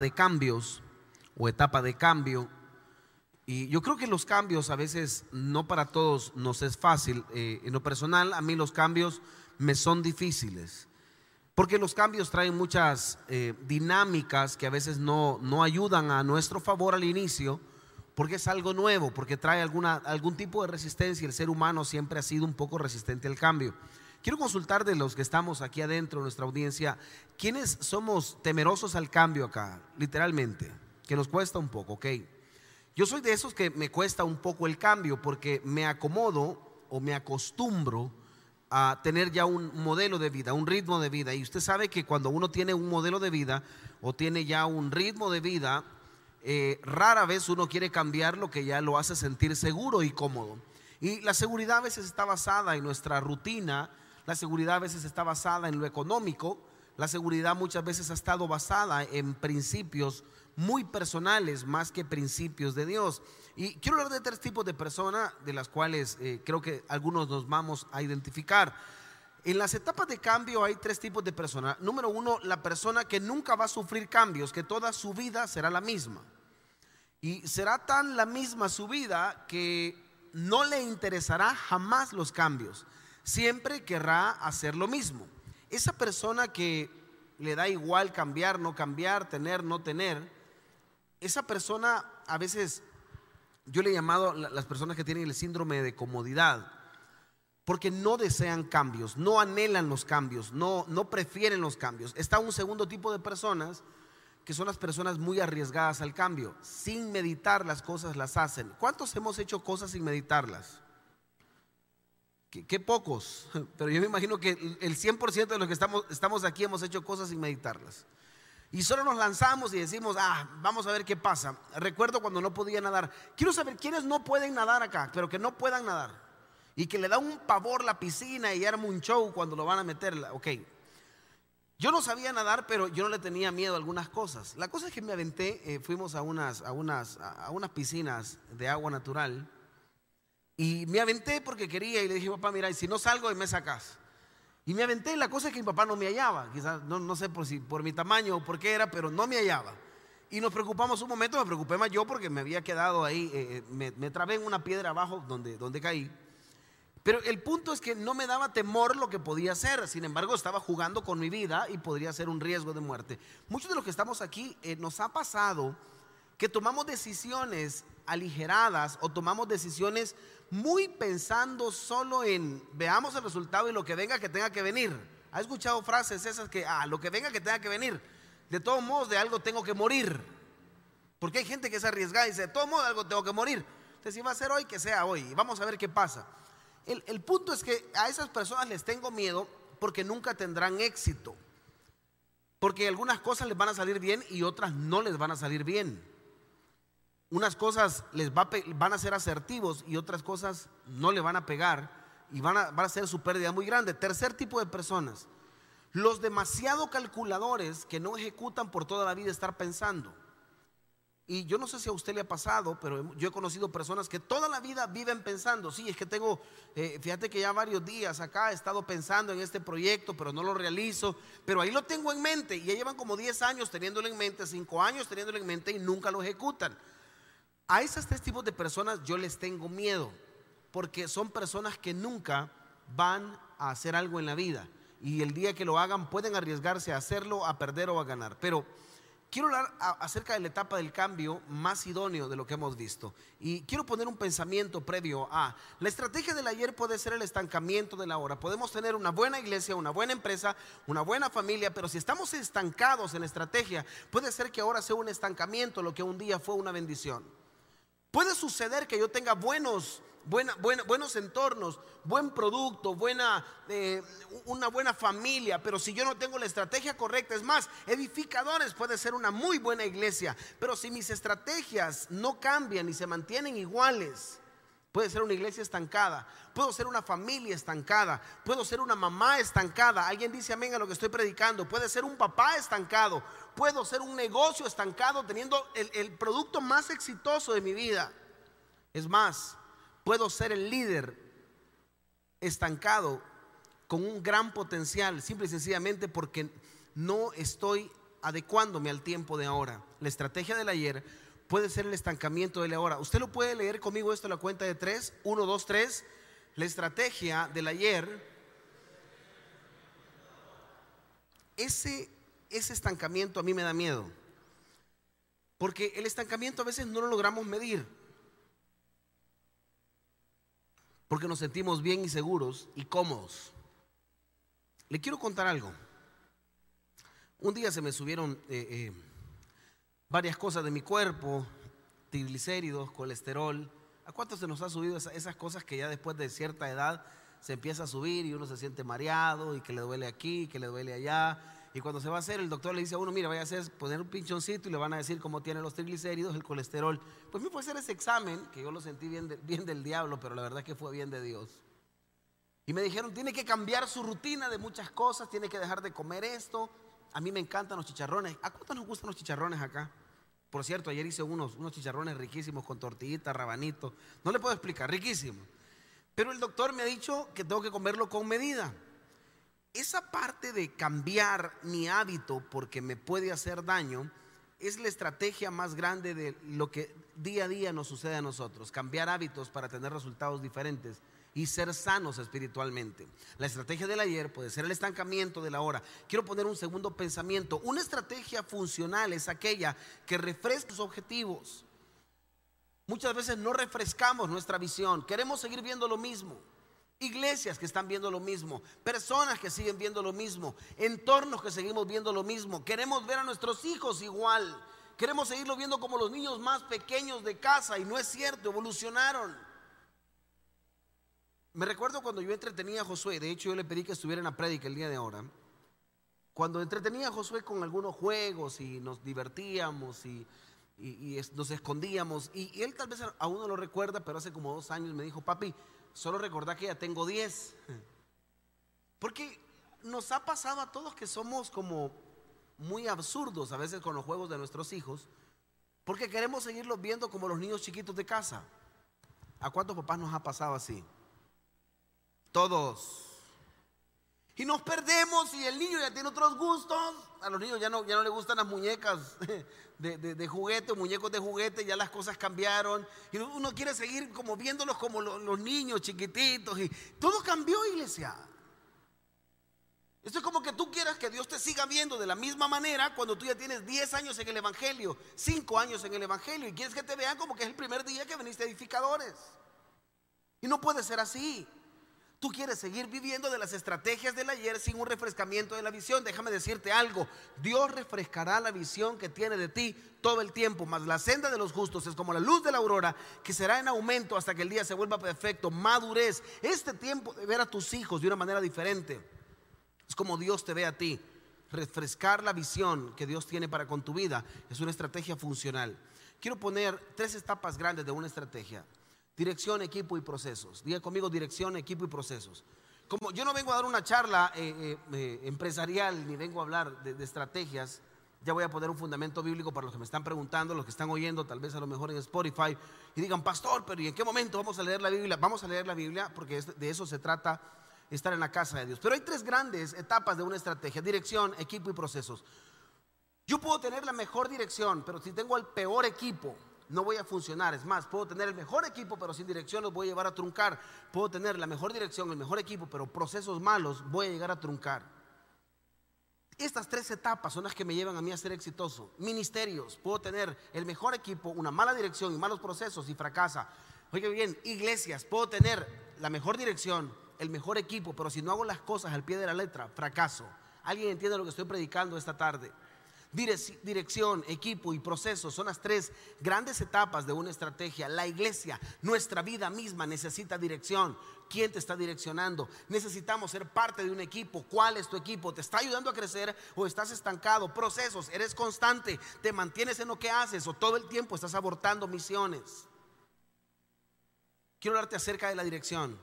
de cambios o etapa de cambio. Y yo creo que los cambios a veces no para todos nos es fácil. Eh, en lo personal, a mí los cambios me son difíciles. Porque los cambios traen muchas eh, dinámicas que a veces no, no ayudan a nuestro favor al inicio, porque es algo nuevo, porque trae alguna, algún tipo de resistencia. El ser humano siempre ha sido un poco resistente al cambio. Quiero consultar de los que estamos aquí adentro, nuestra audiencia, ¿quiénes somos temerosos al cambio acá? Literalmente, que nos cuesta un poco, ¿ok? Yo soy de esos que me cuesta un poco el cambio porque me acomodo o me acostumbro a tener ya un modelo de vida, un ritmo de vida. Y usted sabe que cuando uno tiene un modelo de vida o tiene ya un ritmo de vida, eh, rara vez uno quiere cambiar lo que ya lo hace sentir seguro y cómodo. Y la seguridad a veces está basada en nuestra rutina, la seguridad a veces está basada en lo económico. La seguridad muchas veces ha estado basada en principios muy personales más que principios de Dios. Y quiero hablar de tres tipos de personas de las cuales eh, creo que algunos nos vamos a identificar. En las etapas de cambio hay tres tipos de personas. Número uno, la persona que nunca va a sufrir cambios, que toda su vida será la misma. Y será tan la misma su vida que no le interesará jamás los cambios siempre querrá hacer lo mismo. Esa persona que le da igual cambiar, no cambiar, tener, no tener, esa persona a veces, yo le he llamado las personas que tienen el síndrome de comodidad, porque no desean cambios, no anhelan los cambios, no, no prefieren los cambios. Está un segundo tipo de personas que son las personas muy arriesgadas al cambio, sin meditar las cosas las hacen. ¿Cuántos hemos hecho cosas sin meditarlas? Qué, pocos, pero yo me imagino que el 100% de los que estamos, estamos aquí hemos hecho cosas sin meditarlas. Y solo nos lanzamos y decimos, ah, vamos a ver qué pasa. Recuerdo cuando no podía nadar. Quiero saber quiénes no pueden nadar acá, pero que no puedan nadar. Y que le da un pavor la piscina y arma un show cuando lo van a meter. Ok. Yo no sabía nadar, pero yo no le tenía miedo a algunas cosas. La cosa es que me aventé, eh, fuimos a unas, a, unas, a unas piscinas de agua natural y me aventé porque quería y le dije, papá, mira, si no salgo, me sacas. Y me aventé, la cosa es que mi papá no me hallaba, quizás, no, no sé por, si, por mi tamaño o por qué era, pero no me hallaba. Y nos preocupamos un momento, me preocupé más yo porque me había quedado ahí, eh, eh, me, trabé en una piedra abajo donde, donde caí. Pero el punto es que no me daba temor lo que podía hacer, sin embargo estaba jugando con mi vida y podría ser un riesgo de muerte. Muchos de los que estamos aquí eh, nos ha pasado que tomamos decisiones aligeradas o tomamos decisiones muy pensando solo en veamos el resultado y lo que venga que tenga que venir. ¿Ha escuchado frases esas que, ah, lo que venga que tenga que venir? De todos modos, de algo tengo que morir. Porque hay gente que se arriesga y dice, de todos modos, de algo tengo que morir. Entonces, si va a ser hoy, que sea hoy. Vamos a ver qué pasa. El punto es que a esas personas les tengo miedo porque nunca tendrán éxito. Porque algunas cosas les van a salir bien y otras no les van a salir bien unas cosas les va van a ser asertivos y otras cosas no le van a pegar y van a, a ser su pérdida muy grande. Tercer tipo de personas, los demasiado calculadores que no ejecutan por toda la vida estar pensando. Y yo no sé si a usted le ha pasado, pero yo he conocido personas que toda la vida viven pensando, sí, es que tengo, eh, fíjate que ya varios días acá he estado pensando en este proyecto, pero no lo realizo, pero ahí lo tengo en mente y ya llevan como 10 años teniéndolo en mente, 5 años teniéndolo en mente y nunca lo ejecutan. A esos tres tipos de personas yo les tengo miedo, porque son personas que nunca van a hacer algo en la vida. Y el día que lo hagan pueden arriesgarse a hacerlo, a perder o a ganar. Pero quiero hablar acerca de la etapa del cambio más idóneo de lo que hemos visto. Y quiero poner un pensamiento previo a, la estrategia del ayer puede ser el estancamiento de la hora. Podemos tener una buena iglesia, una buena empresa, una buena familia, pero si estamos estancados en estrategia, puede ser que ahora sea un estancamiento lo que un día fue una bendición. Puede suceder que yo tenga buenos, buenos entornos, buen producto, buena, eh, una buena familia, pero si yo no tengo la estrategia correcta, es más, edificadores puede ser una muy buena iglesia, pero si mis estrategias no cambian y se mantienen iguales, Puede ser una iglesia estancada, puedo ser una familia estancada, puedo ser una mamá estancada. Alguien dice amén a lo que estoy predicando. Puede ser un papá estancado, puedo ser un negocio estancado teniendo el, producto más exitoso de mi vida. Es más, puedo ser el líder estancado con un gran potencial, simple y sencillamente porque no estoy adecuándome al tiempo de ahora. La estrategia del ayer puede ser el estancamiento del ahora. Usted lo puede leer conmigo esto en la cuenta de tres. Uno, dos, tres. La estrategia del ayer. Ese, ese estancamiento a mí me da miedo. Porque el estancamiento a veces no lo logramos medir. Porque nos sentimos bien y seguros y cómodos. Le quiero contar algo. Un día se me subieron eh, eh, varias cosas de mi cuerpo, triglicéridos, colesterol. ¿A cuántos se nos ha subido esas cosas que ya después de cierta edad se empieza a subir y uno se siente mareado y que le duele aquí, que le duele allá? Y cuando se va a hacer, el doctor le dice a uno, mira, vaya a hacer, poner un pinchoncito y le van a decir cómo tiene los triglicéridos, el colesterol. Pues me fue a hacer ese examen, que yo lo sentí bien, bien del diablo, pero la verdad es que fue bien de Dios. Y me dijeron, tiene que cambiar su rutina de muchas cosas, tiene que dejar de comer esto, a mí me encantan los chicharrones. ¿A cuántos nos gustan los chicharrones acá? Por cierto, ayer hice unos, unos chicharrones riquísimos con tortillitas, rabanito. No le puedo explicar, riquísimo. Pero el doctor me ha dicho que tengo que comerlo con medida. Esa parte de cambiar mi hábito porque me puede hacer daño es la estrategia más grande de lo que día a día nos sucede a nosotros. Cambiar hábitos para tener resultados diferentes y ser sanos espiritualmente. La estrategia del ayer puede ser el estancamiento de la hora. Quiero poner un segundo pensamiento. Una estrategia funcional es aquella que refresca sus objetivos. Muchas veces no refrescamos nuestra visión. Queremos seguir viendo lo mismo. Iglesias que están viendo lo mismo, personas que siguen viendo lo mismo, entornos que seguimos viendo lo mismo. Queremos ver a nuestros hijos igual. Queremos seguirlo viendo como los niños más pequeños de casa y no es cierto, evolucionaron. Me recuerdo cuando yo entretenía a Josué, de hecho yo le pedí que estuviera en la prédica el día de ahora. Cuando entretenía a Josué con algunos juegos y nos divertíamos y, nos escondíamos, y, él tal vez aún no lo recuerda, pero hace como dos años me dijo, papi, solo recordá que ya tengo diez. Porque nos ha pasado a todos que somos como muy absurdos a veces con los juegos de nuestros hijos, porque queremos seguirlos viendo como los niños chiquitos de casa. ¿A cuántos papás nos ha pasado así? Todos. Y nos perdemos y el niño ya tiene otros gustos. A los niños ya no, ya no le gustan las muñecas de, de, juguete, muñecos de juguete, ya las cosas cambiaron. Y uno quiere seguir como viéndolos como los, niños chiquititos. Y todo cambió, iglesia. Esto es como que tú quieras que Dios te siga viendo de la misma manera cuando tú ya tienes 10 años en el Evangelio, 5 años en el Evangelio y quieres que te vean como que es el primer día que veniste edificadores. Y no puede ser así. Tú quieres seguir viviendo de las estrategias del ayer sin un refrescamiento de la visión. Déjame decirte algo. Dios refrescará la visión que tiene de ti todo el tiempo. Mas la senda de los justos es como la luz de la aurora que será en aumento hasta que el día se vuelva perfecto. Madurez. Este tiempo de ver a tus hijos de una manera diferente. Es como Dios te ve a ti. Refrescar la visión que Dios tiene para con tu vida es una estrategia funcional. Quiero poner tres etapas grandes de una estrategia. Dirección, equipo y procesos. Diga conmigo dirección, equipo y procesos. Como yo no vengo a dar una charla eh, eh, eh, empresarial ni vengo a hablar de, estrategias, ya voy a poner un fundamento bíblico para los que me están preguntando, los que están oyendo, tal vez a lo mejor en Spotify, y digan, pastor, pero ¿y en qué momento vamos a leer la Biblia? Vamos a leer la Biblia porque de eso se trata estar en la casa de Dios. Pero hay tres grandes etapas de una estrategia, dirección, equipo y procesos. Yo puedo tener la mejor dirección, pero si tengo el peor equipo, no voy a funcionar. Es más, puedo tener el mejor equipo, pero sin dirección los voy a llevar a truncar. Puedo tener la mejor dirección, el mejor equipo, pero procesos malos voy a llegar a truncar. Estas tres etapas son las que me llevan a mí a ser exitoso. Ministerios, puedo tener el mejor equipo, una mala dirección y malos procesos y fracasa. Oye bien, iglesias, puedo tener la mejor dirección, el mejor equipo, pero si no hago las cosas al pie de la letra, fracaso. ¿Alguien entiende lo que estoy predicando esta tarde? Dirección, equipo y proceso son las tres grandes etapas de una estrategia. La iglesia, nuestra vida misma necesita dirección. ¿Quién te está direccionando? Necesitamos ser parte de un equipo. ¿Cuál es tu equipo? ¿Te está ayudando a crecer o estás estancado? Procesos, eres constante, te mantienes en lo que haces o todo el tiempo estás abortando misiones. Quiero hablarte acerca de la dirección.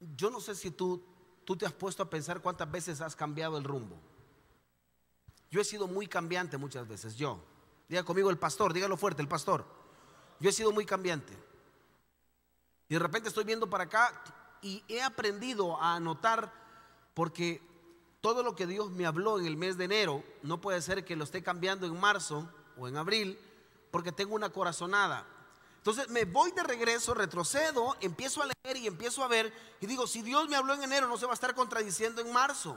Yo no sé si tú, tú te has puesto a pensar cuántas veces has cambiado el rumbo. Yo he sido muy cambiante muchas veces, yo. Diga conmigo el pastor, dígalo fuerte, el pastor. Yo he sido muy cambiante. Y de repente estoy viendo para acá y he aprendido a notar porque todo lo que Dios me habló en el mes de enero, no puede ser que lo esté cambiando en marzo o en abril, porque tengo una corazonada. Entonces me voy de regreso, retrocedo, empiezo a leer y empiezo a ver y digo, si Dios me habló en enero, no se va a estar contradiciendo en marzo.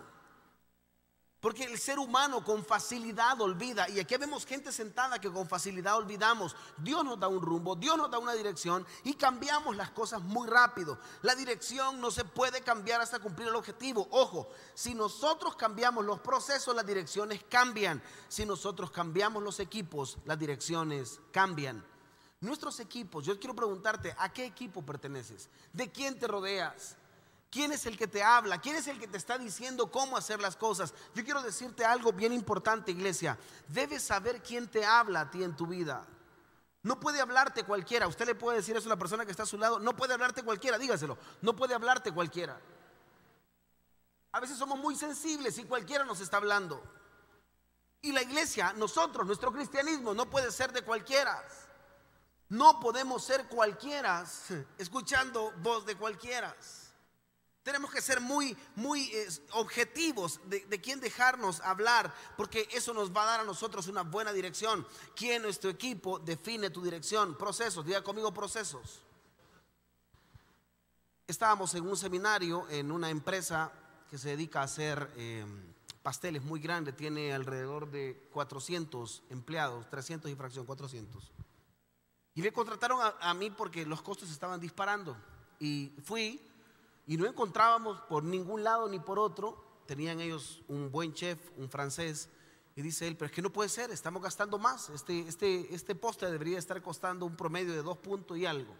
Porque el ser humano con facilidad olvida. Y aquí vemos gente sentada que con facilidad olvidamos. Dios nos da un rumbo, Dios nos da una dirección y cambiamos las cosas muy rápido. La dirección no se puede cambiar hasta cumplir el objetivo. Ojo, si nosotros cambiamos los procesos, las direcciones cambian. Si nosotros cambiamos los equipos, las direcciones cambian. Nuestros equipos, yo quiero preguntarte, ¿a qué equipo perteneces? ¿De quién te rodeas? ¿Quién es el que te habla? ¿Quién es el que te está diciendo cómo hacer las cosas? Yo quiero decirte algo bien importante, iglesia. Debes saber quién te habla a ti en tu vida. No puede hablarte cualquiera. Usted le puede decir eso a la persona que está a su lado. No puede hablarte cualquiera, dígaselo. No puede hablarte cualquiera. A veces somos muy sensibles y cualquiera nos está hablando. Y la iglesia, nosotros, nuestro cristianismo no puede ser de cualquiera. No podemos ser cualquiera escuchando voz de cualquiera. Tenemos que ser muy, muy eh, objetivos de, quién dejarnos hablar, porque eso nos va a dar a nosotros una buena dirección. ¿Quién nuestro equipo define tu dirección? Procesos, diga conmigo procesos. Estábamos en un seminario en una empresa que se dedica a hacer em, pasteles muy grande, tiene alrededor de 400 empleados, 300 y fracción, 400. Y me contrataron a mí porque los costos estaban disparando. Y fui y no encontrábamos por ningún lado ni por otro. Tenían ellos un buen chef, un francés. Y dice él, pero es que no puede ser, estamos gastando más. Este, este, este postre debería estar costando un promedio de dos puntos y algo.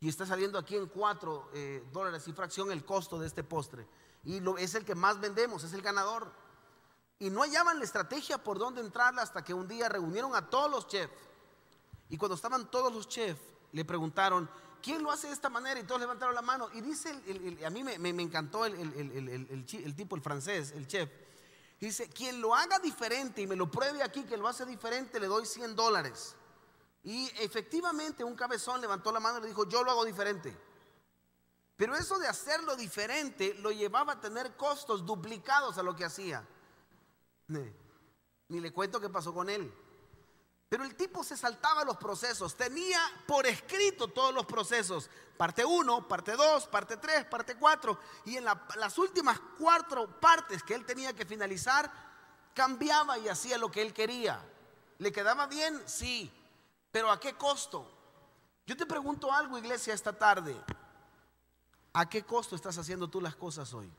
Y está saliendo aquí en cuatro eh, dólares y fracción el costo de este postre. Y lo, es el que más vendemos, es el ganador. Y no hallaban la estrategia por dónde entrarla hasta que un día reunieron a todos los chefs. Y cuando estaban todos los chefs, le preguntaron, ¿quién lo hace de esta manera? Y todos levantaron la mano. Y dice, a mí me, encantó el, tipo, el francés, el chef. Dice, quien lo haga diferente y me lo pruebe aquí que lo hace diferente, le doy 100 dólares. Y efectivamente un cabezón levantó la mano y le dijo, yo lo hago diferente. Pero eso de hacerlo diferente lo llevaba a tener costos duplicados a lo que hacía. Ni le cuento qué pasó con él. Pero el tipo se saltaba los procesos, tenía por escrito todos los procesos, parte 1, parte 2, parte 3, parte 4, y en las últimas cuatro partes que él tenía que finalizar, cambiaba y hacía lo que él quería. ¿Le quedaba bien? Sí, pero ¿a qué costo? Yo te pregunto algo, iglesia, esta tarde. ¿A qué costo estás haciendo tú las cosas hoy?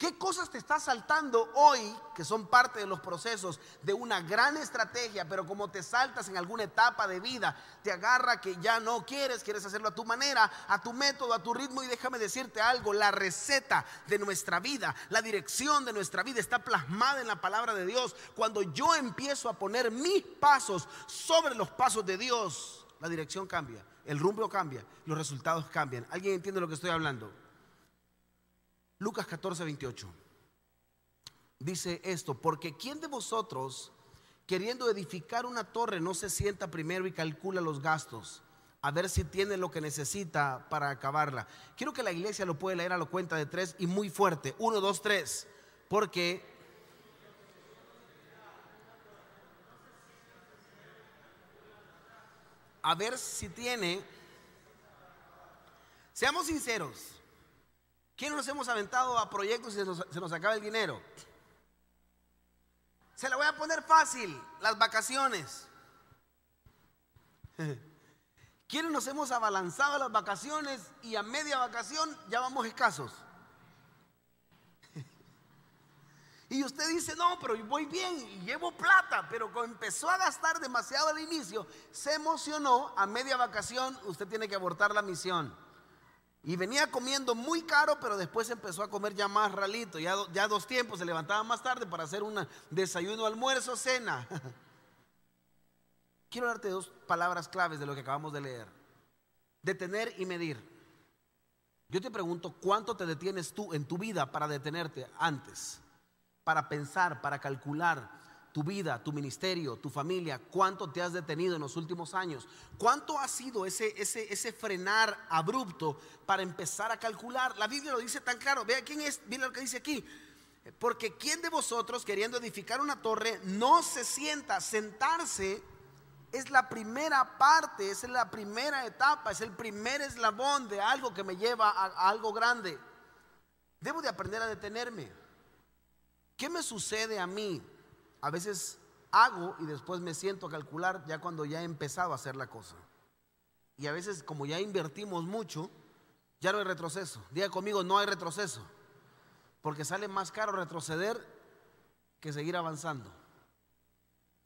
¿Qué cosas te está saltando hoy que son parte de los procesos de una gran estrategia, pero como te saltas en alguna etapa de vida, te agarra que ya no quieres, quieres hacerlo a tu manera, a tu método, a tu ritmo y déjame decirte algo, la receta de nuestra vida, la dirección de nuestra vida está plasmada en la palabra de Dios. Cuando yo empiezo a poner mis pasos sobre los pasos de Dios, la dirección cambia, el rumbo cambia, los resultados cambian. ¿Alguien entiende lo que estoy hablando? Lucas 14, 28. Dice esto, porque ¿quién de vosotros, queriendo edificar una torre, no se sienta primero y calcula los gastos? A ver si tiene lo que necesita para acabarla. Quiero que la iglesia lo pueda leer a la cuenta de tres y muy fuerte. Uno, dos, tres. Porque a ver si tiene. Seamos sinceros. ¿Quién nos hemos aventado a proyectos y se nos, acaba el dinero? Se la voy a poner fácil, las vacaciones. ¿Quiénes nos hemos abalanzado a las vacaciones y a media vacación ya vamos escasos? Y usted dice, no, pero voy bien y llevo plata, pero cuando empezó a gastar demasiado al inicio, se emocionó, a media vacación usted tiene que abortar la misión. Y venía comiendo muy caro, pero después empezó a comer ya más ralito. Ya, ya dos tiempos, se levantaba más tarde para hacer un desayuno, almuerzo, cena. Quiero darte dos palabras claves de lo que acabamos de leer. Detener y medir. Yo te pregunto, ¿cuánto te detienes tú en tu vida para detenerte antes? Para pensar, para calcular, tu vida, tu ministerio, tu familia, cuánto te has detenido en los últimos años, cuánto ha sido ese, ese, ese frenar abrupto para empezar a calcular. La Biblia lo dice tan claro, vea quién es, mira lo que dice aquí. Porque ¿quién de vosotros queriendo edificar una torre no se sienta? Sentarse es la primera parte, es la primera etapa, es el primer eslabón de algo que me lleva a algo grande. Debo de aprender a detenerme. ¿Qué me sucede a mí? A veces hago y después me siento a calcular ya cuando ya he empezado a hacer la cosa. Y a veces como ya invertimos mucho, ya no hay retroceso. Diga conmigo, no hay retroceso. Porque sale más caro retroceder que seguir avanzando.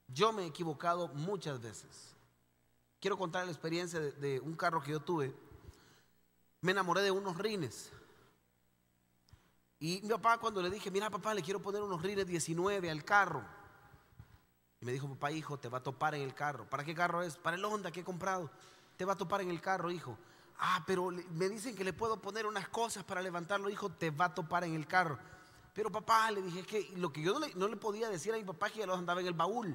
Yo me he equivocado muchas veces. Quiero contar la experiencia de, de un carro que yo tuve. Me enamoré de unos rines. Y mi papá cuando le dije, mira papá, le quiero poner unos rines 19 al carro. Me dijo, papá, hijo, te va a topar en el carro. ¿Para qué carro es? Para el Honda que he comprado. Te va a topar en el carro, hijo. Ah, pero me dicen que le puedo poner unas cosas para levantarlo, hijo, te va a topar en el carro. Pero papá, le dije que lo que yo no le, podía decir a mi papá que ya los andaba en el baúl.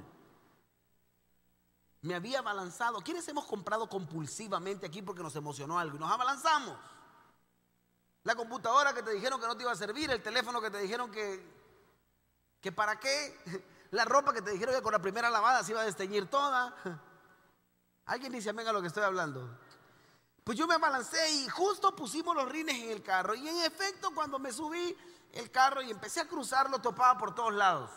Me había balanzado. ¿Quiénes hemos comprado compulsivamente aquí porque nos emocionó algo y nos abalanzamos? La computadora que te dijeron que no te iba a servir, el teléfono que te dijeron que, que para qué, la ropa que te dijeron que con la primera lavada se iba a desteñir toda. Alguien dice amén a lo que estoy hablando. Pues yo me balancé y justo pusimos los rines en el carro. Y en efecto, cuando me subí el carro y empecé a cruzarlo, topaba por todos lados.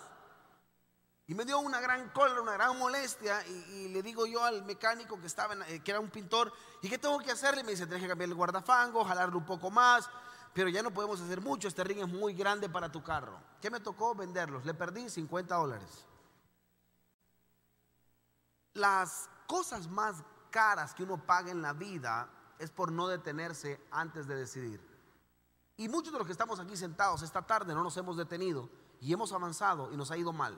Y me dio una gran cólera, una gran molestia. Y, le digo yo al mecánico que estaba, eh, que era un pintor, ¿y qué tengo que hacerle? Me dice, tienes que cambiar el guardafango, jalarlo un poco más. Pero ya no podemos hacer mucho, este ring es muy grande para tu carro. ¿Qué me tocó? Venderlos. Le perdí 50 dólares. Las cosas más caras que uno paga en la vida es por no detenerse antes de decidir. Y muchos de los que estamos aquí sentados esta tarde no nos hemos detenido y hemos avanzado y nos ha ido mal.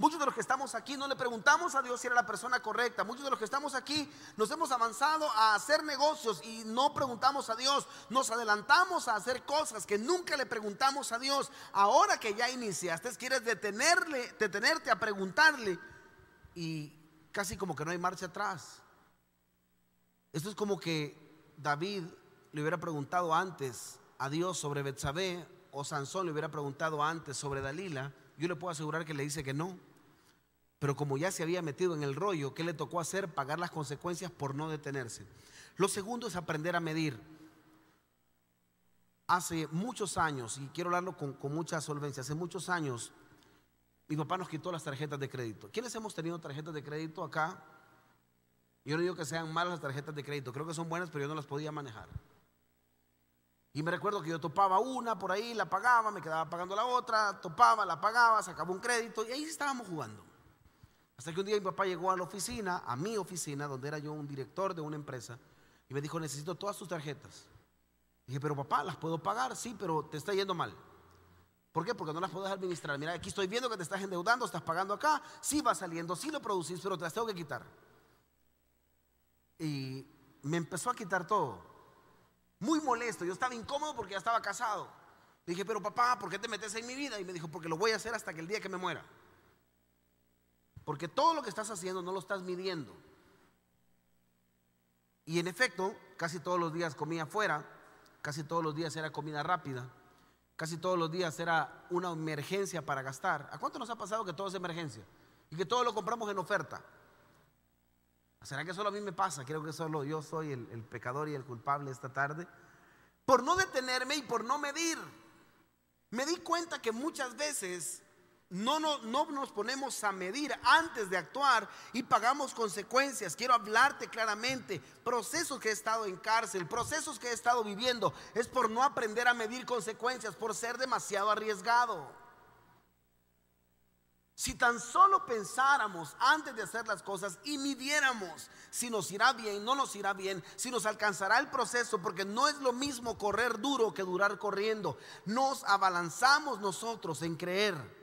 Muchos de los que estamos aquí no le preguntamos a Dios si era la persona correcta. Muchos de los que estamos aquí nos hemos avanzado a hacer negocios y no preguntamos a Dios. Nos adelantamos a hacer cosas que nunca le preguntamos a Dios. Ahora que ya iniciaste, quieres detenerle, detenerte a preguntarle y casi como que no hay marcha atrás. Esto es como que David le hubiera preguntado antes a Dios sobre Betsabé o Sansón le hubiera preguntado antes sobre Dalila. Yo le puedo asegurar que le dice que no. Pero como ya se había metido en el rollo, ¿qué le tocó hacer? Pagar las consecuencias por no detenerse. Lo segundo es aprender a medir. Hace muchos años, y quiero hablarlo con, mucha solvencia, hace muchos años mi papá nos quitó las tarjetas de crédito. ¿Quiénes hemos tenido tarjetas de crédito acá? Yo no digo que sean malas las tarjetas de crédito, creo que son buenas, pero yo no las podía manejar. Y me recuerdo que yo topaba una por ahí, la pagaba, me quedaba pagando la otra, topaba, la pagaba, sacaba un crédito y ahí estábamos jugando. Hasta que un día mi papá llegó a la oficina, a mi oficina, donde era yo un director de una empresa, y me dijo, necesito todas tus tarjetas. dije, pero papá, ¿las puedo pagar? Sí, pero te está yendo mal. ¿Por qué? Porque no las puedes administrar. Mira, aquí estoy viendo que te estás endeudando, estás pagando acá, sí va saliendo, sí lo producís, pero te las tengo que quitar. Y me empezó a quitar todo. Muy molesto, yo estaba incómodo porque ya estaba casado. Dije, pero papá, ¿por qué te metes en mi vida? Y me dijo, porque lo voy a hacer hasta que el día que me muera. Porque todo lo que estás haciendo no lo estás midiendo. Y en efecto, casi todos los días comía afuera, casi todos los días era comida rápida, casi todos los días era una emergencia para gastar. ¿A cuánto nos ha pasado que todo es emergencia? Y que todo lo compramos en oferta. ¿Será que solo a mí me pasa? Creo que solo yo soy el, el pecador y el culpable esta tarde. Por no detenerme y por no medir. Me di cuenta que muchas veces no, no, no, nos ponemos a medir antes de actuar y pagamos consecuencias. Quiero hablarte claramente. Procesos que he estado en cárcel, procesos que he estado viviendo, es por no aprender a medir consecuencias, por ser demasiado arriesgado. Si tan solo pensáramos antes de hacer las cosas y midiéramos si nos irá bien, no nos irá bien, si nos alcanzará el proceso, porque no es lo mismo correr duro que durar corriendo. Nos abalanzamos nosotros en creer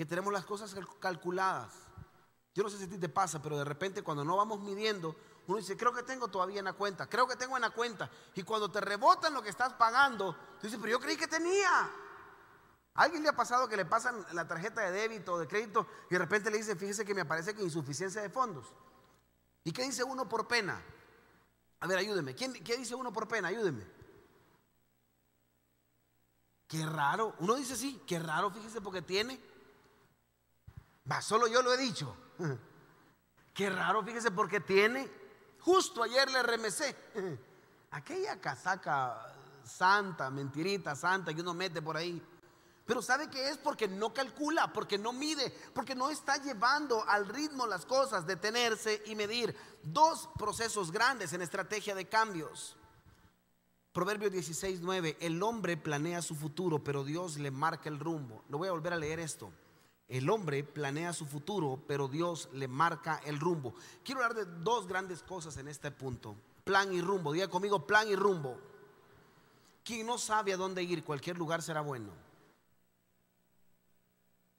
que tenemos las cosas calculadas. Yo no sé si a ti te pasa, pero de repente cuando no vamos midiendo, uno dice, creo que tengo todavía en la cuenta, creo que tengo en la cuenta. Y cuando te rebotan lo que estás pagando, tú dices, pero yo creí que tenía. alguien le ha pasado que le pasan la tarjeta de débito o de crédito y de repente le dicen, fíjese que me aparece que insuficiencia de fondos? ¿Y qué dice uno por pena? A ver, ayúdeme. ¿Quién, ¿Qué dice uno por pena? Ayúdeme. Qué raro. Uno dice sí, qué raro, fíjese, porque tiene. Solo yo lo he dicho. Qué raro, fíjese, porque tiene. Justo ayer le remesé. Aquella casaca santa, mentirita santa que uno mete por ahí. Pero ¿sabe qué es? Porque no calcula, porque no mide, porque no está llevando al ritmo las cosas, detenerse y medir. Dos procesos grandes en estrategia de cambios. Proverbio 16, 9. El hombre planea su futuro, pero Dios le marca el rumbo. Lo voy a volver a leer esto. El hombre planea su futuro, pero Dios le marca el rumbo. Quiero hablar de dos grandes cosas en este punto. Plan y rumbo. Diga conmigo, plan y rumbo. Quien no sabe a dónde ir, cualquier lugar será bueno.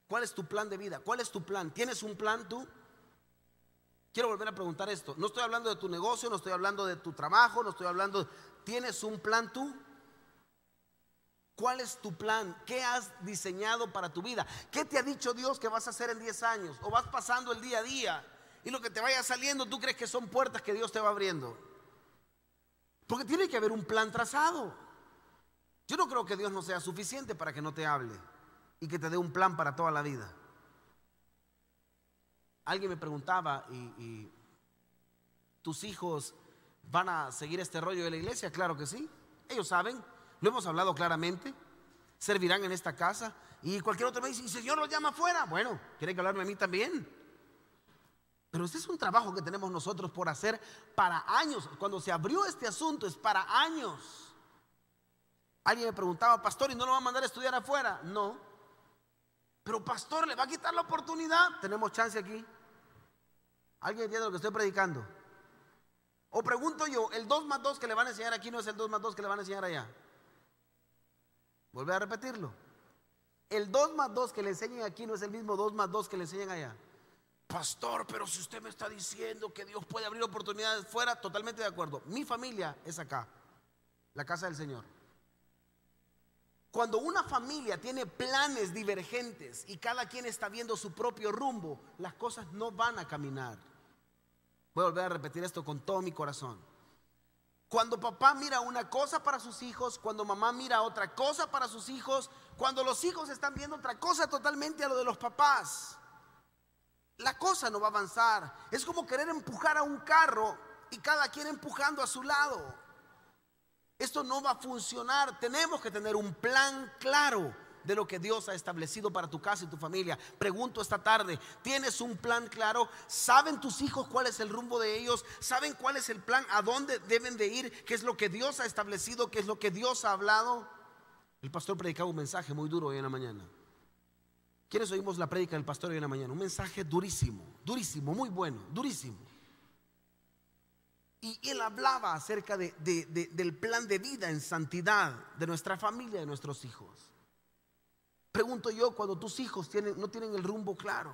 ¿Cuál es tu plan de vida? ¿Cuál es tu plan? ¿Tienes un plan tú? Quiero volver a preguntar esto. No estoy hablando de tu negocio, no estoy hablando de tu trabajo, no estoy hablando... ¿Tienes un plan tú? ¿Cuál es tu plan? ¿Qué has diseñado para tu vida? ¿Qué te ha dicho Dios que vas a hacer en 10 años? ¿O vas pasando el día a día? Y lo que te vaya saliendo, tú crees que son puertas que Dios te va abriendo. Porque tiene que haber un plan trazado. Yo no creo que Dios no sea suficiente para que no te hable y que te dé un plan para toda la vida. Alguien me preguntaba, ¿y, tus hijos van a seguir este rollo de la iglesia? Claro que sí. Ellos saben, lo hemos hablado claramente. Servirán en esta casa. Y cualquier otro me dice, ¿y Señor lo llama afuera? Bueno, quiere que hablarme a mí también. Pero este es un trabajo que tenemos nosotros por hacer para años. Cuando se abrió este asunto es para años. Alguien me preguntaba, pastor, ¿y no lo va a mandar a estudiar afuera? No. Pero pastor, ¿le va a quitar la oportunidad? Tenemos chance aquí. ¿Alguien entiende lo que estoy predicando? O pregunto yo, ¿el 2 más 2 que le van a enseñar aquí no es el 2 más 2 que le van a enseñar allá? Vuelve a repetirlo. El 2 más 2 que le enseñan aquí no es el mismo 2 más 2 que le enseñan allá. Pastor, pero si usted me está diciendo que Dios puede abrir oportunidades fuera, totalmente de acuerdo. Mi familia es acá, la casa del Señor. Cuando una familia tiene planes divergentes y cada quien está viendo su propio rumbo, las cosas no van a caminar. Voy a volver a repetir esto con todo mi corazón. Cuando papá mira una cosa para sus hijos, cuando mamá mira otra cosa para sus hijos, cuando los hijos están viendo otra cosa totalmente a lo de los papás, la cosa no va a avanzar. Es como querer empujar a un carro y cada quien empujando a su lado. Esto no va a funcionar. Tenemos que tener un plan claro de lo que Dios ha establecido para tu casa y tu familia. Pregunto esta tarde, ¿tienes un plan claro? ¿Saben tus hijos cuál es el rumbo de ellos? ¿Saben cuál es el plan? ¿A dónde deben de ir? ¿Qué es lo que Dios ha establecido? ¿Qué es lo que Dios ha hablado? El pastor predicaba un mensaje muy duro hoy en la mañana. ¿Quiénes oímos la prédica del pastor hoy en la mañana? Un mensaje durísimo, durísimo, muy bueno, durísimo. Y él hablaba acerca del plan de vida en santidad de nuestra familia, de nuestros hijos. Pregunto yo, cuando tus hijos tienen, no tienen el rumbo claro,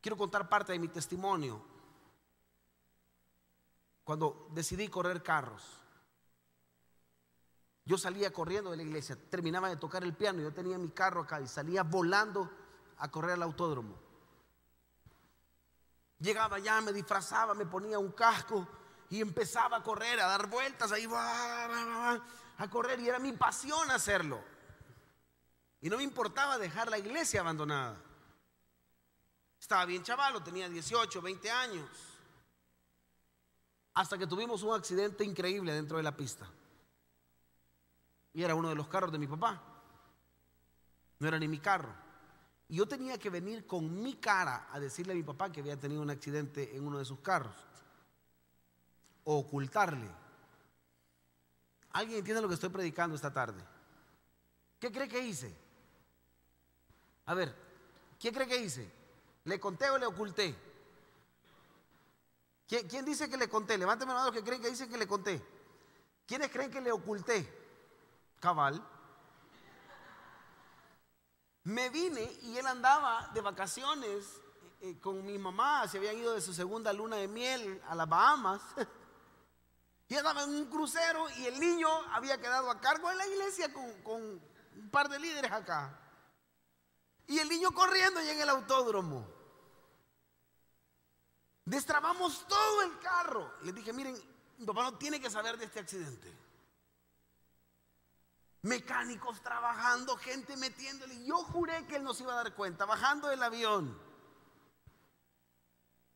quiero contar parte de mi testimonio. Cuando decidí correr carros, yo salía corriendo de la iglesia, terminaba de tocar el piano, yo tenía mi carro acá y salía volando a correr al autódromo. Llegaba ya, me disfrazaba, me ponía un casco y empezaba a correr, a dar vueltas, ahí a correr y era mi pasión hacerlo. Y no me importaba dejar la iglesia abandonada. Estaba bien chavalo, tenía 18, 20 años. Hasta que tuvimos un accidente increíble dentro de la pista. Y era uno de los carros de mi papá. No era ni mi carro. Y yo tenía que venir con mi cara a decirle a mi papá que había tenido un accidente en uno de sus carros. O ocultarle. ¿Alguien entiende lo que estoy predicando esta tarde? ¿Qué cree que hice? A ver, ¿qué cree que hice? ¿Le conté o le oculté? ¿Quién, dice que le conté? Levánteme la mano que creen que dice que le conté. ¿Quiénes creen que le oculté? Cabal. Me vine y él andaba de vacaciones eh, eh, con mi mamá, se habían ido de su segunda luna de miel a las Bahamas. Y andaba en un crucero y el niño había quedado a cargo de la iglesia con, un par de líderes acá. Y el niño corriendo y en el autódromo. Destrabamos todo el carro. Les dije, miren, mi papá no tiene que saber de este accidente. Mecánicos trabajando, gente metiéndole. Yo juré que él no se iba a dar cuenta, bajando del avión.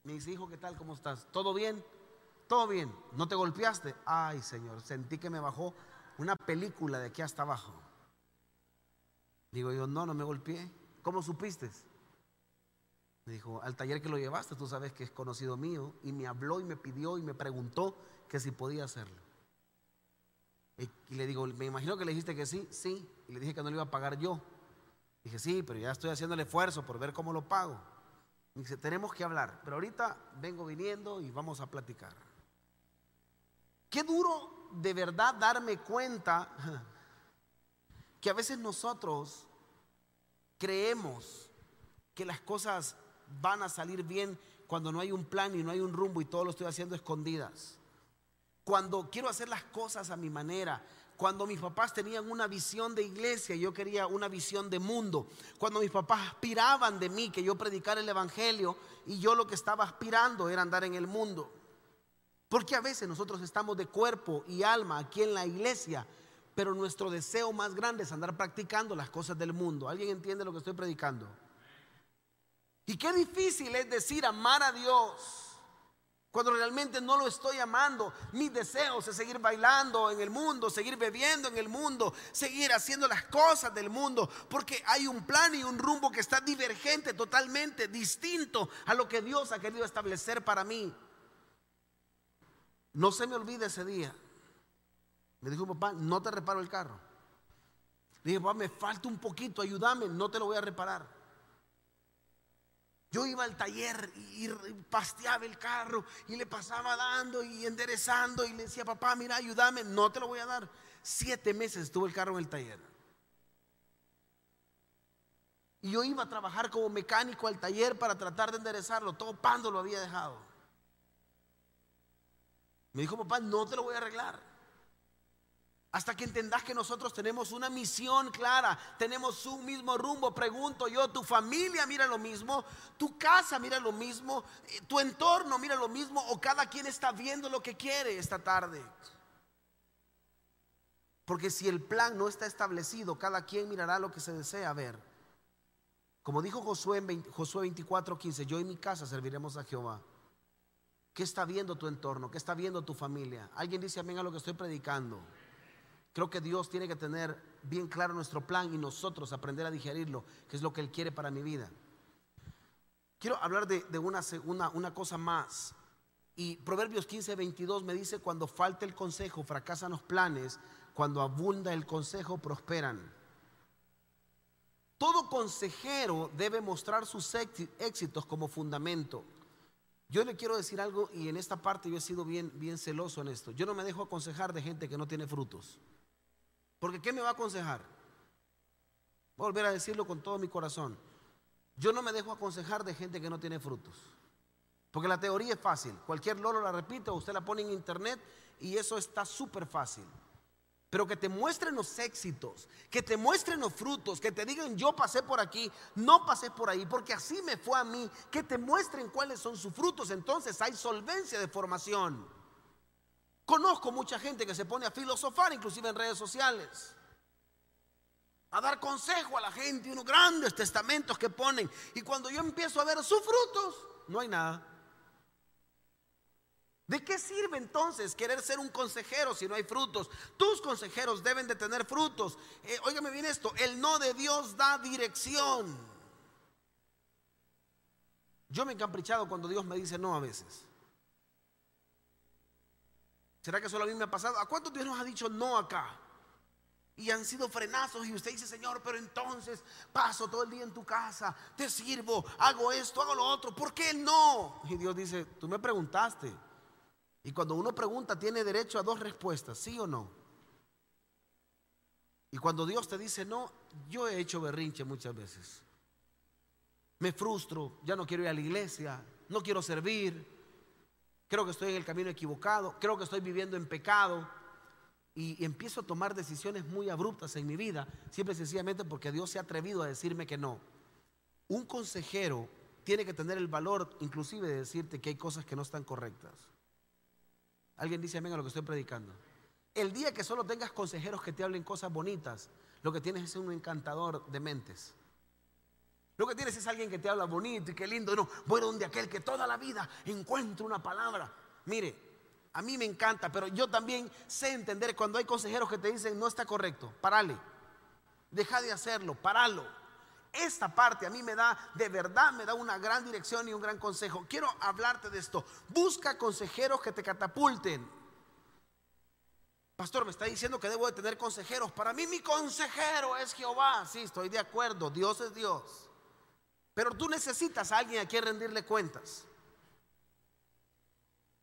Me dice, hijo, ¿qué tal? ¿Cómo estás? ¿Todo bien? Todo bien. ¿No te golpeaste? Ay, Señor, sentí que me bajó una película de aquí hasta abajo. Digo yo, no, no me golpeé. ¿Cómo supiste? Me dijo, al taller que lo llevaste, tú sabes que es conocido mío. Y me habló y me pidió y me preguntó que si podía hacerlo. Y le digo, me imagino que le dijiste que sí, sí. Y le dije que no lo iba a pagar yo. Dije, sí, pero ya estoy haciendo el esfuerzo por ver cómo lo pago. Me dice, tenemos que hablar, pero ahorita vengo viniendo y vamos a platicar. Qué duro de verdad darme cuenta que a veces nosotros creemos que las cosas van a salir bien cuando no hay un plan y no hay un rumbo y todo lo estoy haciendo escondidas. Cuando quiero hacer las cosas a mi manera, cuando mis papás tenían una visión de iglesia, yo quería una visión de mundo. Cuando mis papás aspiraban de mí que yo predicara el evangelio y yo lo que estaba aspirando era andar en el mundo. Porque a veces nosotros estamos de cuerpo y alma aquí en la iglesia, pero nuestro deseo más grande es andar practicando las cosas del mundo. ¿Alguien entiende lo que estoy predicando? Y qué difícil es decir amar a Dios cuando realmente no lo estoy amando. Mis deseos es seguir bailando en el mundo, seguir bebiendo en el mundo, seguir haciendo las cosas del mundo, porque hay un plan y un rumbo que está divergente, totalmente distinto a lo que Dios ha querido establecer para mí. No se me olvide ese día. Me dijo papá, no te reparo el carro. Le dije, papá, me falta un poquito, ayúdame, no te lo voy a reparar. Yo iba al taller y, pasteaba el carro y le pasaba dando y enderezando y le decía, papá, mira, ayúdame, no te lo voy a dar. Siete meses estuvo el carro en el taller. Y yo iba a trabajar como mecánico al taller para tratar de enderezarlo. Todo pando lo había dejado. Me dijo, papá, no te lo voy a arreglar. Hasta que entendas que nosotros tenemos una misión clara, tenemos un mismo rumbo. Pregunto yo, tu familia mira lo mismo, tu casa mira lo mismo, eh, tu entorno mira lo mismo o cada quien está viendo lo que quiere esta tarde. Porque si el plan no está establecido, cada quien mirará lo que se desea ver. Como dijo Josué en Josué 24, 15, yo y mi casa serviremos a Jehová. ¿Qué está viendo tu entorno? ¿Qué está viendo tu familia? Alguien dice amén a lo que estoy predicando. Creo que Dios tiene que tener bien claro nuestro plan y nosotros aprender a digerirlo, que es lo que Él quiere para mi vida. Quiero hablar de, una, una, una cosa más. Y Proverbios 15, 22 me dice, cuando falta el consejo, fracasan los planes, cuando abunda el consejo, prosperan. Todo consejero debe mostrar sus éxitos como fundamento. Yo le quiero decir algo y en esta parte yo he sido bien, bien celoso en esto. Yo no me dejo aconsejar de gente que no tiene frutos. Porque ¿qué me va a aconsejar? Voy a volver a decirlo con todo mi corazón. Yo no me dejo aconsejar de gente que no tiene frutos. Porque la teoría es fácil. Cualquier loro la repite o usted la pone en internet y eso está súper fácil pero que te muestren los éxitos, que te muestren los frutos, que te digan yo pasé por aquí, no pasé por ahí, porque así me fue a mí, que te muestren cuáles son sus frutos, entonces hay solvencia de formación. Conozco mucha gente que se pone a filosofar, inclusive en redes sociales, a dar consejo a la gente, unos grandes testamentos que ponen, y cuando yo empiezo a ver sus frutos, no hay nada. ¿De qué sirve entonces querer ser un consejero si no hay frutos? Tus consejeros deben de tener frutos. Eh, óigame bien esto, el no de Dios da dirección. Yo me he encaprichado cuando Dios me dice no a veces. ¿Será que solo a mí me ha pasado? ¿A cuántos Dios nos ha dicho no acá? Y han sido frenazos y usted dice, Señor, pero entonces paso todo el día en tu casa, te sirvo, hago esto, hago lo otro. ¿Por qué no? Y Dios dice, tú me preguntaste. Y cuando uno pregunta, tiene derecho a dos respuestas, sí o no. Y cuando Dios te dice no, yo he hecho berrinche muchas veces. Me frustro, ya no quiero ir a la iglesia, no quiero servir, creo que estoy en el camino equivocado, creo que estoy viviendo en pecado. y empiezo a tomar decisiones muy abruptas en mi vida, siempre sencillamente porque Dios se ha atrevido a decirme que no. Un consejero tiene que tener el valor inclusive de decirte que hay cosas que no están correctas. Alguien dice amén a lo que estoy predicando. El día que solo tengas consejeros que te hablen cosas bonitas, lo que tienes es un encantador de mentes. Lo que tienes es alguien que te habla bonito y qué lindo. No, voy donde aquel que toda la vida encuentra una palabra. Mire, a mí me encanta, pero yo también sé entender cuando hay consejeros que te dicen no está correcto, parale, deja de hacerlo, paralo. Esta parte a mí me da, de verdad, me da una gran dirección y un gran consejo. Quiero hablarte de esto. Busca consejeros que te catapulten. Pastor, me está diciendo que debo de tener consejeros. Para mí mi consejero es Jehová. Sí, estoy de acuerdo. Dios es Dios. Pero tú necesitas a alguien a quien rendirle cuentas.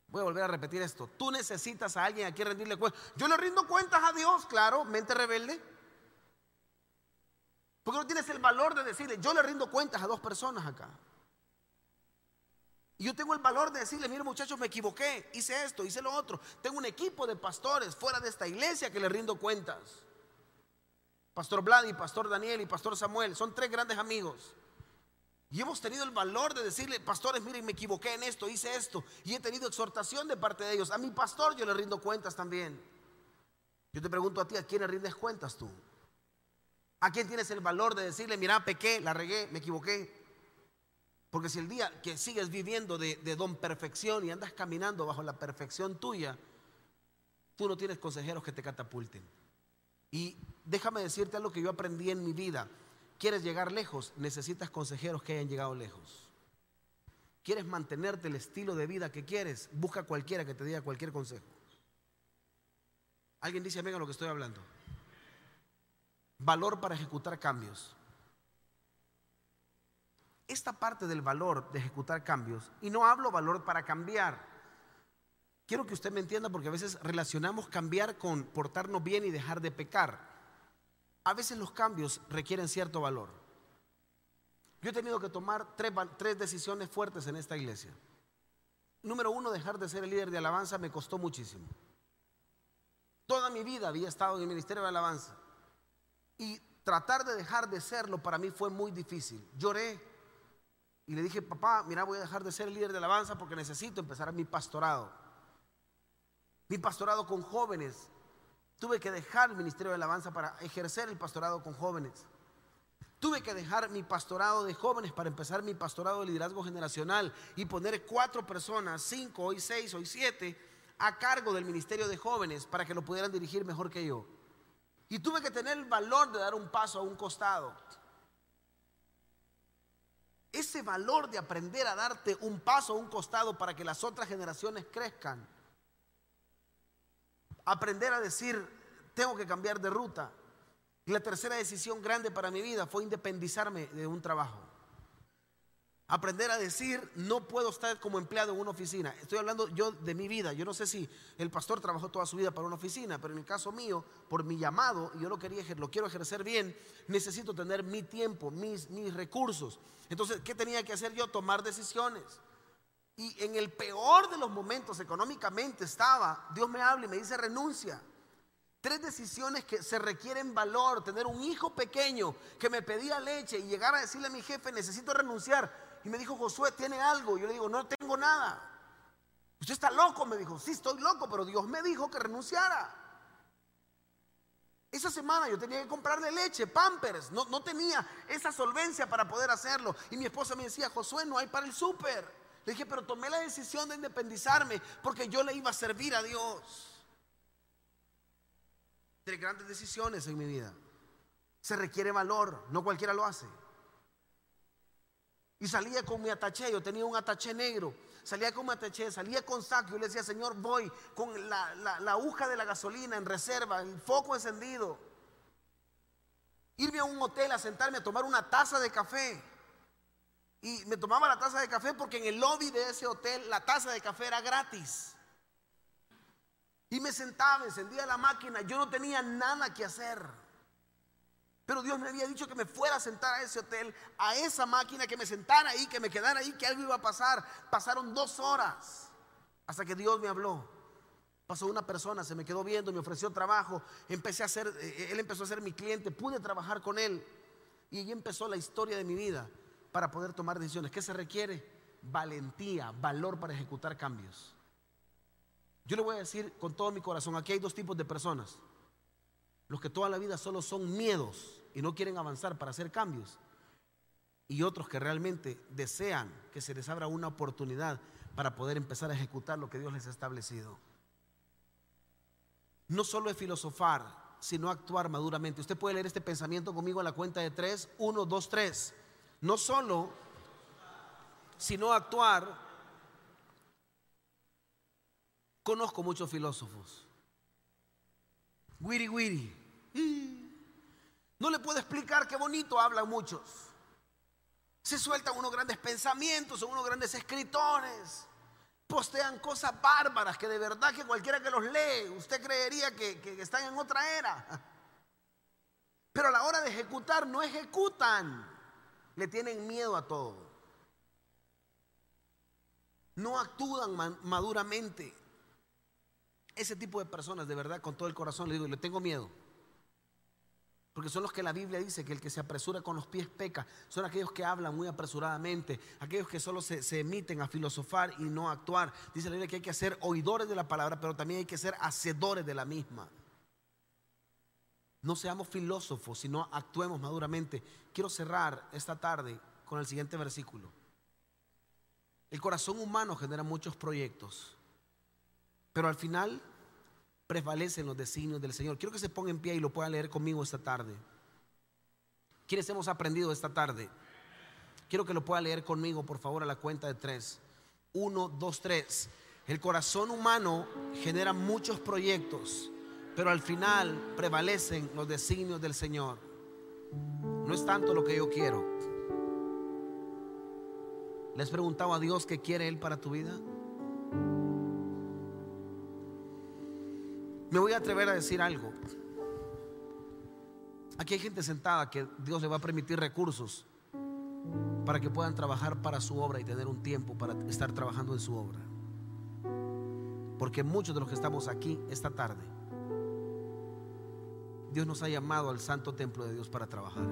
Voy a volver a repetir esto. Tú necesitas a alguien a quien rendirle cuentas. Yo le rindo cuentas a Dios, claro, mente rebelde. Porque no tienes el valor de decirle, yo le rindo cuentas a dos personas acá. Y yo tengo el valor de decirle, mire muchachos, me equivoqué, hice esto, hice lo otro. Tengo un equipo de pastores fuera de esta iglesia que le rindo cuentas. Pastor Vlad y Pastor Daniel y Pastor Samuel son tres grandes amigos. Y hemos tenido el valor de decirle, pastores, miren, me equivoqué en esto, hice esto. Y he tenido exhortación de parte de ellos. A mi pastor yo le rindo cuentas también. Yo te pregunto a ti, ¿a quién le rindes cuentas tú? ¿A quién tienes el valor de decirle, mira, pequé, la regué, me equivoqué? Porque si el día que sigues viviendo de, don perfección y andas caminando bajo la perfección tuya, tú no tienes consejeros que te catapulten. Y déjame decirte algo que yo aprendí en mi vida. ¿Quieres llegar lejos? Necesitas consejeros que hayan llegado lejos. ¿Quieres mantenerte el estilo de vida que quieres? Busca cualquiera que te diga cualquier consejo. ¿Alguien dice amén a lo que estoy hablando? Valor para ejecutar cambios. Esta parte del valor de ejecutar cambios, y no hablo valor para cambiar, quiero que usted me entienda porque a veces relacionamos cambiar con portarnos bien y dejar de pecar a veces los cambios requieren cierto valor. Yo he tenido que tomar tres, decisiones fuertes en esta iglesia. Número uno, dejar de ser el líder de alabanza me costó muchísimo. Toda mi vida había estado en el ministerio de alabanza. Y tratar de dejar de serlo para mí fue muy difícil. Lloré y le dije, papá, mira, voy a dejar de ser líder de alabanza porque necesito empezar mi pastorado. Mi pastorado con jóvenes Tuve que dejar el ministerio de alabanza para ejercer el pastorado con jóvenes. Tuve que dejar mi pastorado de jóvenes para empezar mi pastorado de liderazgo generacional y poner cuatro personas, cinco, hoy seis, hoy siete, a cargo del ministerio de jóvenes para que lo pudieran dirigir mejor que yo. Y tuve que tener el valor de dar un paso a un costado. Ese valor de aprender a darte un paso a un costado para que las otras generaciones crezcan aprender a decir, tengo que cambiar de ruta. La tercera decisión grande para mi vida fue independizarme de un trabajo. Aprender a decir, no puedo estar como empleado en una oficina. Estoy hablando yo de mi vida. Yo no sé si el pastor trabajó toda su vida para una oficina, pero en el caso mío, por mi llamado, y yo lo, quería, lo quiero ejercer bien, necesito tener mi tiempo, mis, mis recursos. Entonces, ¿qué tenía que hacer yo? Tomar decisiones. Y en el peor de los momentos económicamente estaba, Dios me habla y me dice renuncia. Tres decisiones que se requieren valor, tener un hijo pequeño que me pedía leche y llegar a decirle a mi jefe, necesito renunciar. Y me dijo, Josué, ¿tiene algo? Yo le digo, no tengo nada. Usted está loco, me dijo, sí, estoy loco, pero Dios me dijo que renunciara. Esa semana yo tenía que comprarle leche, pampers, no, no tenía esa solvencia para poder hacerlo. Y mi esposa me decía, Josué, no hay para el súper. Le dije, pero tomé la decisión de independizarme porque yo le iba a servir a Dios. Tres grandes decisiones en mi vida. Se requiere valor, no cualquiera lo hace. Y salía con mi ataché, yo tenía un ataché negro. Salía con mi ataché, salía con saco. Yo le decía, Señor, voy con la, la aguja de la gasolina en reserva, el foco encendido. Irme a un hotel a sentarme a tomar una taza de café y me tomaba la taza de café porque en el lobby de ese hotel la taza de café era gratis. Y me sentaba, encendía la máquina, yo no tenía nada que hacer. Pero Dios me había dicho que me fuera a sentar a ese hotel, a esa máquina, que me sentara ahí, que me quedara ahí, que algo iba a pasar. Pasaron dos horas hasta que Dios me habló. Pasó una persona, se me quedó viendo, me ofreció trabajo, empecé a hacer, eh, él empezó a ser mi cliente, pude trabajar con él y allí empezó la historia de mi vida para poder tomar decisiones. ¿Qué se requiere? Valentía, valor para ejecutar cambios. Yo le voy a decir con todo mi corazón, aquí hay dos tipos de personas. Los que toda la vida solo son miedos y no quieren avanzar para hacer cambios. Y otros que realmente desean que se les abra una oportunidad para poder empezar a ejecutar lo que Dios les ha establecido. No solo es filosofar, sino actuar maduramente. Usted puede leer este pensamiento conmigo a la cuenta de tres, uno, dos, tres. No solo, sino actuar. Conozco muchos filósofos. Wiri wiri. No le puedo explicar qué bonito hablan muchos. Se sueltan unos grandes pensamientos, son unos grandes escritores postean cosas bárbaras que de verdad que cualquiera que los lee, usted creería que, están en otra era. Pero a la hora de ejecutar no ejecutan, le tienen miedo a todo. No actúan maduramente. Ese tipo de personas, de verdad, con todo el corazón, le digo, le tengo miedo. Porque son los que la Biblia dice que el que se apresura con los pies peca. Son aquellos que hablan muy apresuradamente, aquellos que solo se, emiten a filosofar y no a actuar. Dice la Biblia que hay que ser oidores de la palabra, pero también hay que ser hacedores de la misma. No seamos filósofos, sino actuemos maduramente. Quiero cerrar esta tarde con el siguiente versículo. El corazón humano genera muchos proyectos, pero al final prevalecen los designios del Señor. Quiero que se ponga en pie y lo pueda leer conmigo esta tarde. ¿Quiénes hemos aprendido esta tarde? Quiero que lo pueda leer conmigo, por favor, a la cuenta de tres. Uno, dos, tres. El corazón humano genera muchos proyectos, pero al final prevalecen los designios del Señor. No es tanto lo que yo quiero. ¿Le has preguntado a Dios qué quiere Él para tu vida? Me voy a atrever a decir algo. Aquí hay gente sentada que Dios le va a permitir recursos para que puedan trabajar para su obra y tener un tiempo para estar trabajando en su obra. Porque muchos de los que estamos aquí esta tarde, Dios nos ha llamado al santo templo de Dios para trabajar.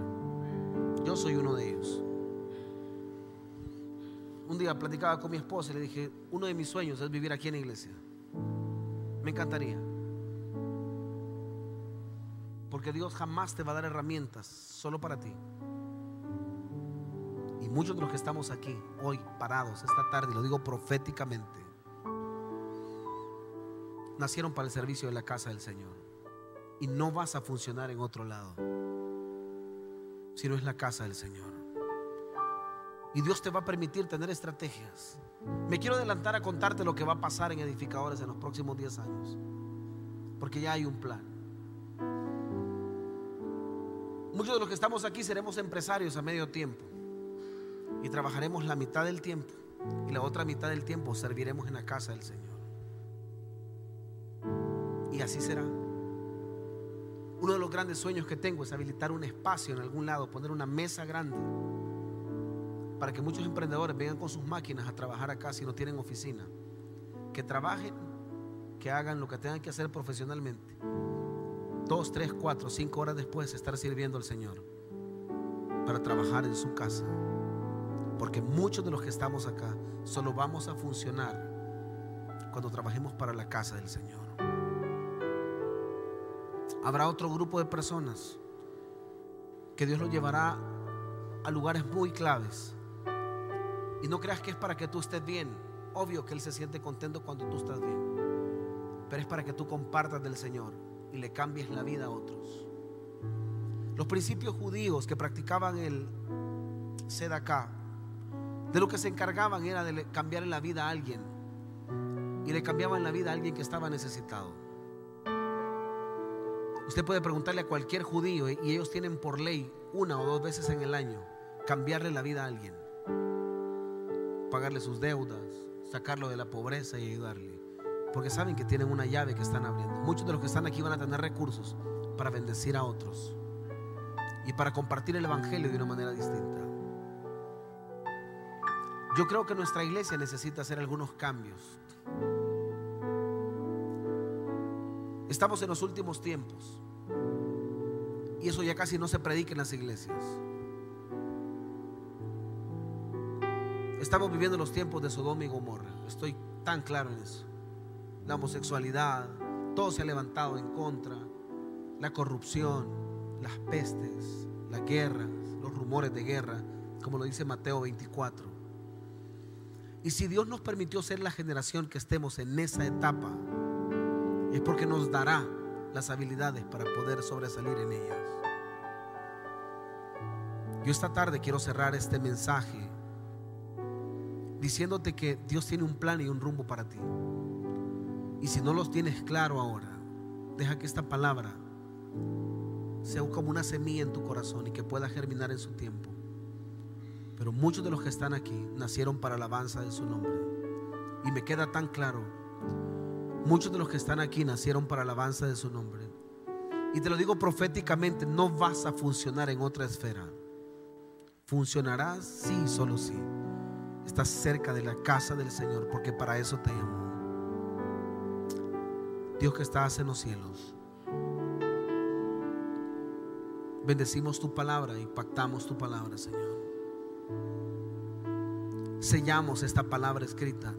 Yo soy uno de ellos. Un día platicaba con mi esposa y le dije, uno de mis sueños es vivir aquí en la iglesia. Me encantaría. Porque Dios jamás te va a dar herramientas solo para ti. Y muchos de los que estamos aquí hoy parados esta tarde, lo digo proféticamente, nacieron para el servicio de la casa del Señor. Y no vas a funcionar en otro lado, si no es la casa del Señor. Y Dios te va a permitir tener estrategias. Me quiero adelantar a contarte lo que va a pasar en edificadores en los próximos 10 años. Porque ya hay un plan. Muchos de los que estamos aquí seremos empresarios a medio tiempo y trabajaremos la mitad del tiempo y la otra mitad del tiempo serviremos en la casa del Señor. Y así será. Uno de los grandes sueños que tengo es habilitar un espacio en algún lado, poner una mesa grande para que muchos emprendedores vengan con sus máquinas a trabajar acá si no tienen oficina. Que trabajen, que hagan lo que tengan que hacer profesionalmente dos, tres, cuatro, cinco horas después estar sirviendo al Señor para trabajar en su casa. Porque muchos de los que estamos acá solo vamos a funcionar cuando trabajemos para la casa del Señor. Habrá otro grupo de personas que Dios los llevará a lugares muy claves. Y no creas que es para que tú estés bien. Obvio que Él se siente contento cuando tú estás bien. Pero es para que tú compartas del Señor y le cambies la vida a otros. Los principios judíos que practicaban el acá de lo que se encargaban era de cambiarle la vida a alguien. Y le cambiaban la vida a alguien que estaba necesitado. Usted puede preguntarle a cualquier judío y ellos tienen por ley una o dos veces en el año cambiarle la vida a alguien. Pagarle sus deudas, sacarlo de la pobreza y ayudarle porque saben que tienen una llave que están abriendo. Muchos de los que están aquí van a tener recursos para bendecir a otros y para compartir el Evangelio de una manera distinta. Yo creo que nuestra iglesia necesita hacer algunos cambios. Estamos en los últimos tiempos. Y eso ya casi no se predica en las iglesias. Estamos viviendo los tiempos de Sodoma y Gomorra. Estoy tan claro en eso. La homosexualidad, todo se ha levantado en contra. La corrupción, las pestes, las guerras, los rumores de guerra, como lo dice Mateo 24. Y si Dios nos permitió ser la generación que estemos en esa etapa, es porque nos dará las habilidades para poder sobresalir en ellas. Yo esta tarde quiero cerrar este mensaje diciéndote que Dios tiene un plan y un rumbo para ti. Y si no los tienes claro ahora, deja que esta palabra sea como una semilla en tu corazón y que pueda germinar en su tiempo. Pero muchos de los que están aquí nacieron para la alabanza de su nombre. Y me queda tan claro, muchos de los que están aquí nacieron para la alabanza de su nombre. Y te lo digo proféticamente, no vas a funcionar en otra esfera. Funcionarás sí, solo sí. Estás cerca de la casa del Señor porque para eso te llamó. Dios que estás en los cielos. Bendecimos tu palabra y pactamos tu palabra, Señor. Sellamos esta palabra escrita